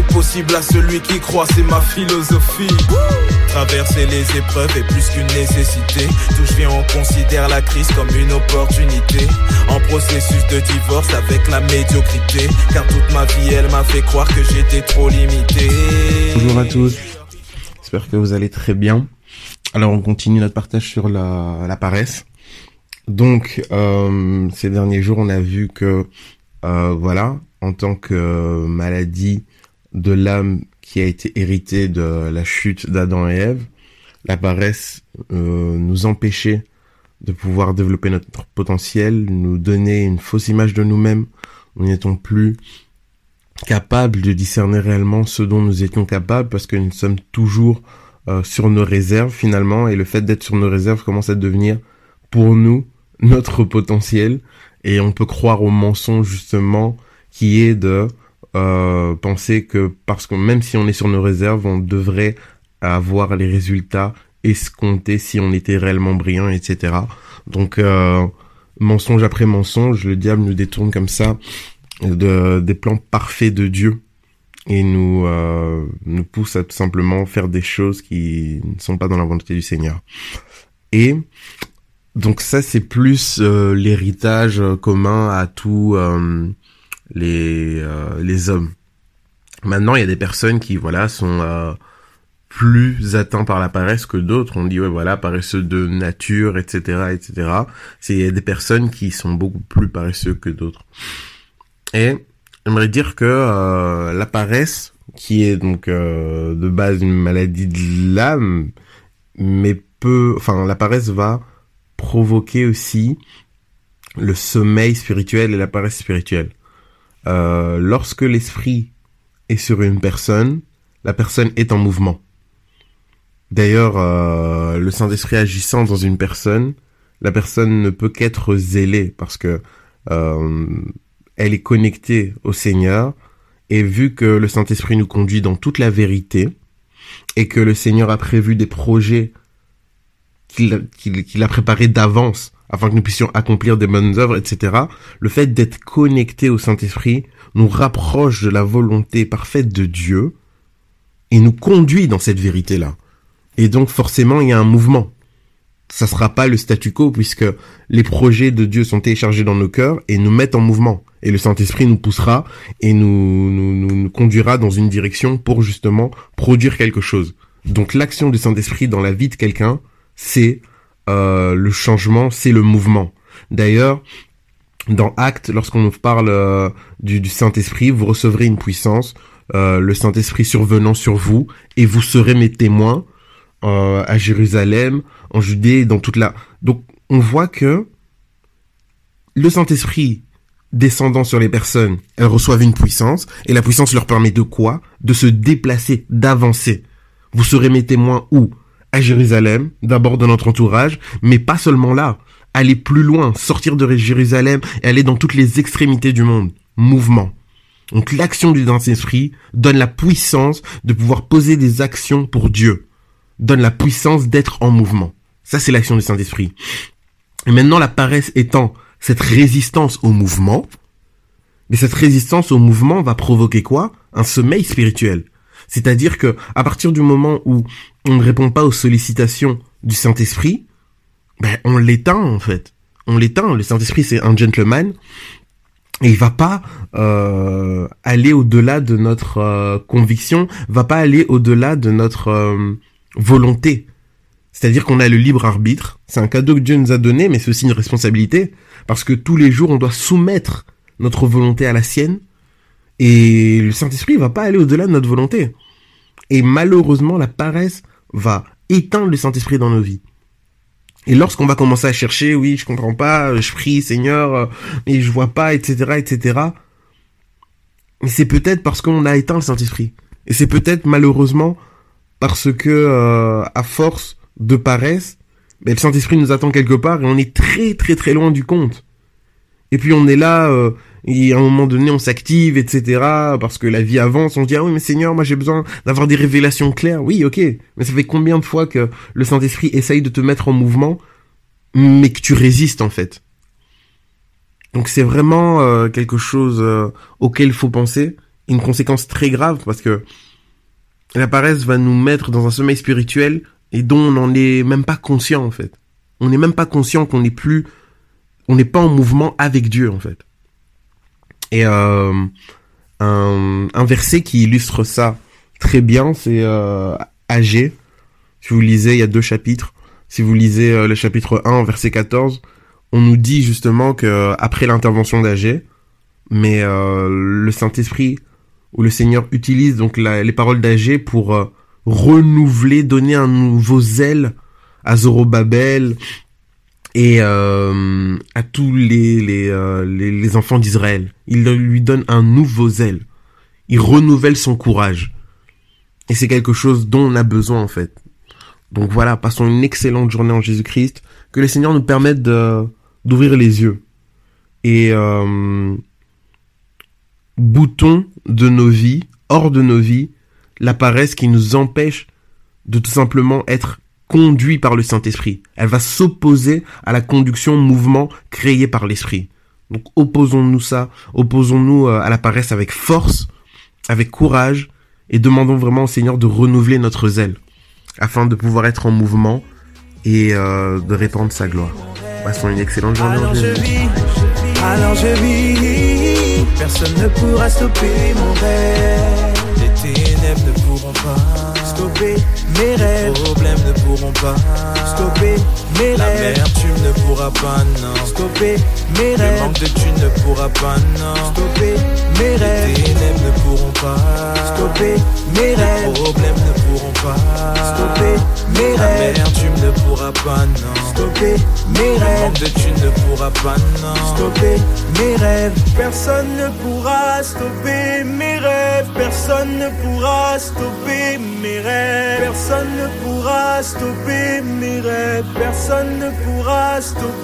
est possible à celui qui croit, c'est ma philosophie. Traverser les épreuves est plus qu'une nécessité. D'où je viens, on considère la crise comme une opportunité. En processus de divorce avec la médiocrité. Car toute ma vie, elle m'a fait croire que j'étais trop limité. Bonjour à tous. J'espère que vous allez très bien. Alors on continue notre partage sur la, paresse. Donc euh, ces derniers jours, on a vu que euh, voilà, en tant que maladie de l'âme qui a été héritée de la chute d'Adam et Ève, la paresse euh, nous empêchait de pouvoir développer notre potentiel, nous donner une fausse image de nous-mêmes. Nous n'étions plus capables de discerner réellement ce dont nous étions capables parce que nous sommes toujours euh, sur nos réserves finalement et le fait d'être sur nos réserves commence à devenir pour nous notre potentiel et on peut croire au mensonge justement qui est de euh, penser que parce que même si on est sur nos réserves, on devrait avoir les résultats escomptés si on était réellement brillant, etc. Donc euh, mensonge après mensonge, le diable nous détourne comme ça de, des plans parfaits de Dieu et nous euh, nous pousse à tout simplement faire des choses qui ne sont pas dans la volonté du Seigneur. Et donc ça c'est plus euh, l'héritage commun à tous euh, les euh, les hommes. Maintenant il y a des personnes qui voilà sont euh, plus atteints par la paresse que d'autres. On dit ouais voilà paresseux de nature etc etc. C'est il y a des personnes qui sont beaucoup plus paresseux que d'autres. Et j'aimerais dire que euh, la paresse qui est donc de base une maladie de l'âme mais peut enfin la paresse va provoquer aussi le sommeil spirituel et la paresse spirituelle. Euh, lorsque l'esprit est sur une personne, la personne est en mouvement. D'ailleurs, euh, le Saint-Esprit agissant dans une personne, la personne ne peut qu'être zélée parce que euh, elle est connectée au Seigneur et vu que le Saint-Esprit nous conduit dans toute la vérité et que le Seigneur a prévu des projets qu'il a préparé d'avance afin que nous puissions accomplir des bonnes œuvres, etc. Le fait d'être connecté au Saint-Esprit nous rapproche de la volonté parfaite de Dieu et nous conduit dans cette vérité-là. Et donc forcément, il y a un mouvement. Ça sera pas le statu quo puisque les projets de Dieu sont téléchargés dans nos cœurs et nous mettent en mouvement. Et le Saint-Esprit nous poussera et nous, nous, nous, nous conduira dans une direction pour justement produire quelque chose. Donc l'action du Saint-Esprit dans la vie de quelqu'un, c'est euh, le changement, c'est le mouvement. D'ailleurs, dans Acte, lorsqu'on nous parle euh, du, Saint-Esprit, vous recevrez une puissance, euh, le Saint-Esprit survenant sur vous, et vous serez mes témoins à Jérusalem, en Judée, dans toute la... Donc, on voit que le Saint-Esprit descendant sur les personnes, elles reçoivent une puissance, et la puissance leur permet de quoi? De se déplacer, d'avancer. Vous serez mes témoins où? À Jérusalem, d'abord dans notre entourage, mais pas seulement là. Aller plus loin, sortir de Jérusalem et aller dans toutes les extrémités du monde. Mouvement. Donc l'action du Saint-Esprit donne la puissance de pouvoir poser des actions pour Dieu. Donne la puissance d'être en mouvement. Ça, c'est l'action du Saint-Esprit. Et maintenant, la paresse étant cette résistance au mouvement, mais cette résistance au mouvement va provoquer quoi? Un sommeil spirituel. C'est-à-dire que à partir du moment où on ne répond pas aux sollicitations du Saint-Esprit, ben on l'éteint en fait. On l'éteint. Le Saint-Esprit c'est un gentleman et il va pas euh, aller au-delà de notre euh, conviction, va pas aller au-delà de notre euh, volonté. C'est-à-dire qu'on a le libre arbitre. C'est un cadeau que Dieu nous a donné, mais c'est aussi une responsabilité parce que tous les jours on doit soumettre notre volonté à la sienne et le Saint-Esprit va pas aller au-delà de notre volonté. Et malheureusement, la paresse va éteindre le Saint-Esprit dans nos vies. Et lorsqu'on va commencer à chercher, oui, je comprends pas, je prie Seigneur, mais je vois pas, etc., etc. c'est peut-être parce qu'on a éteint le Saint-Esprit. Et c'est peut-être malheureusement parce que, euh, à force de paresse, ben, le Saint-Esprit nous attend quelque part et on est très très très loin du compte. Et puis on est là, euh, et à un moment donné on s'active, etc. Parce que la vie avance, on se dit ah oui mais Seigneur, moi j'ai besoin d'avoir des révélations claires. Oui, ok, mais ça fait combien de fois que le Saint-Esprit essaye de te mettre en mouvement mais que tu résistes en fait? Donc c'est vraiment euh, quelque chose euh, auquel il faut penser, une conséquence très grave parce que la paresse va nous mettre dans un sommeil spirituel et dont on n'en est même pas conscient en fait. On n'est même pas conscient qu'on n'est plus, on n'est pas en mouvement avec Dieu en fait. Et euh, un, verset qui illustre ça très bien, c'est euh, Agé. Si vous lisez, il y a deux chapitres. Si vous lisez euh, le chapitre 1, verset 14, on nous dit justement que après l'intervention d'Agé, mais euh, le Saint-Esprit ou le Seigneur utilise donc les paroles d'Agé pour euh, renouveler, donner un nouveau zèle à Zorobabel et euh, à tous les les, euh, les, enfants d'Israël. Il lui donne un nouveau zèle. Il renouvelle son courage. Et c'est quelque chose dont on a besoin en fait. Donc voilà, passons une excellente journée en Jésus-Christ. Que le Seigneur nous permette d'ouvrir les yeux et euh, boutons de nos vies, hors de nos vies, la paresse qui nous empêche de tout simplement être conduit par le Saint-Esprit. Elle va s'opposer à la conduction mouvement créée par l'Esprit. Donc opposons-nous ça, opposons-nous euh, à la paresse avec force, avec courage, et demandons vraiment au Seigneur de renouveler notre zèle, afin de pouvoir être en mouvement et euh, de répandre sa gloire. Passons une excellente journée. Alors je vis, alors je vis, personne ne pourra stopper mon rêve. Les ténèbres ne pourront pas stopper mes rêves. Les problèmes ne pourront pas stopper mes La rêves. L'amertume ne pourra pas, non. Stopper mes Le rêves. manque de thunes ne pourra pas, non. Stopper mes Les rêves. ténèbres ne pourront pas. Stopper mes Les rêves. problèmes ne pourront pas. Stopper mes rêves. L'amertume ne pourra pas, non. Stopper mes Le rêves. manque de thunes ne pourra pas, non. Stopper mes rêves. Personne ne pourra stopper mes rêves. Personne ne pourra stopper mes rêves. Personne ne pourra stopper mes rêves. Personne ne pourra stopper mes rêves.